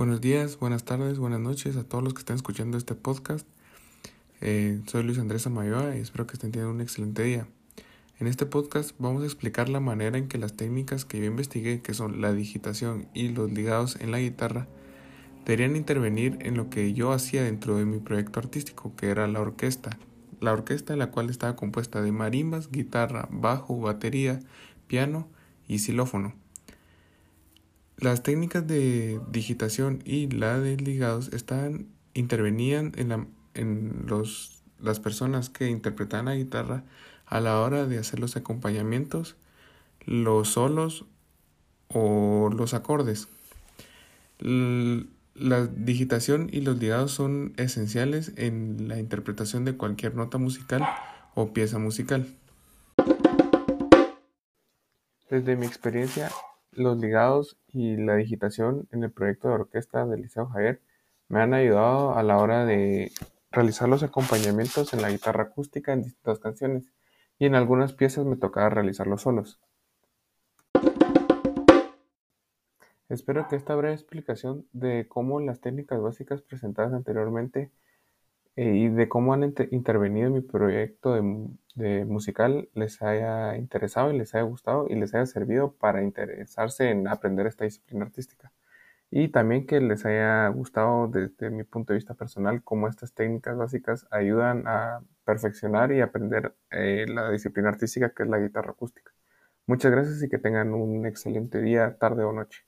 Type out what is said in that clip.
Buenos días, buenas tardes, buenas noches a todos los que están escuchando este podcast. Eh, soy Luis Andrés Amayoa y espero que estén teniendo un excelente día. En este podcast vamos a explicar la manera en que las técnicas que yo investigué, que son la digitación y los ligados en la guitarra, deberían intervenir en lo que yo hacía dentro de mi proyecto artístico, que era la orquesta. La orquesta la cual estaba compuesta de marimbas, guitarra, bajo, batería, piano y xilófono. Las técnicas de digitación y la de ligados intervenían en, la, en los, las personas que interpretaban la guitarra a la hora de hacer los acompañamientos, los solos o los acordes. La digitación y los ligados son esenciales en la interpretación de cualquier nota musical o pieza musical. Desde mi experiencia, los ligados y la digitación en el proyecto de orquesta del Liceo Javier me han ayudado a la hora de realizar los acompañamientos en la guitarra acústica en distintas canciones y en algunas piezas me tocaba realizarlos solos. Espero que esta breve explicación de cómo las técnicas básicas presentadas anteriormente eh, y de cómo han intervenido en mi proyecto de, musical les haya interesado y les haya gustado y les haya servido para interesarse en aprender esta disciplina artística. Y también que les haya gustado desde mi punto de vista personal cómo estas técnicas básicas ayudan a perfeccionar y aprender eh, la disciplina artística que es la guitarra acústica. Muchas gracias y que tengan un excelente día, tarde o noche.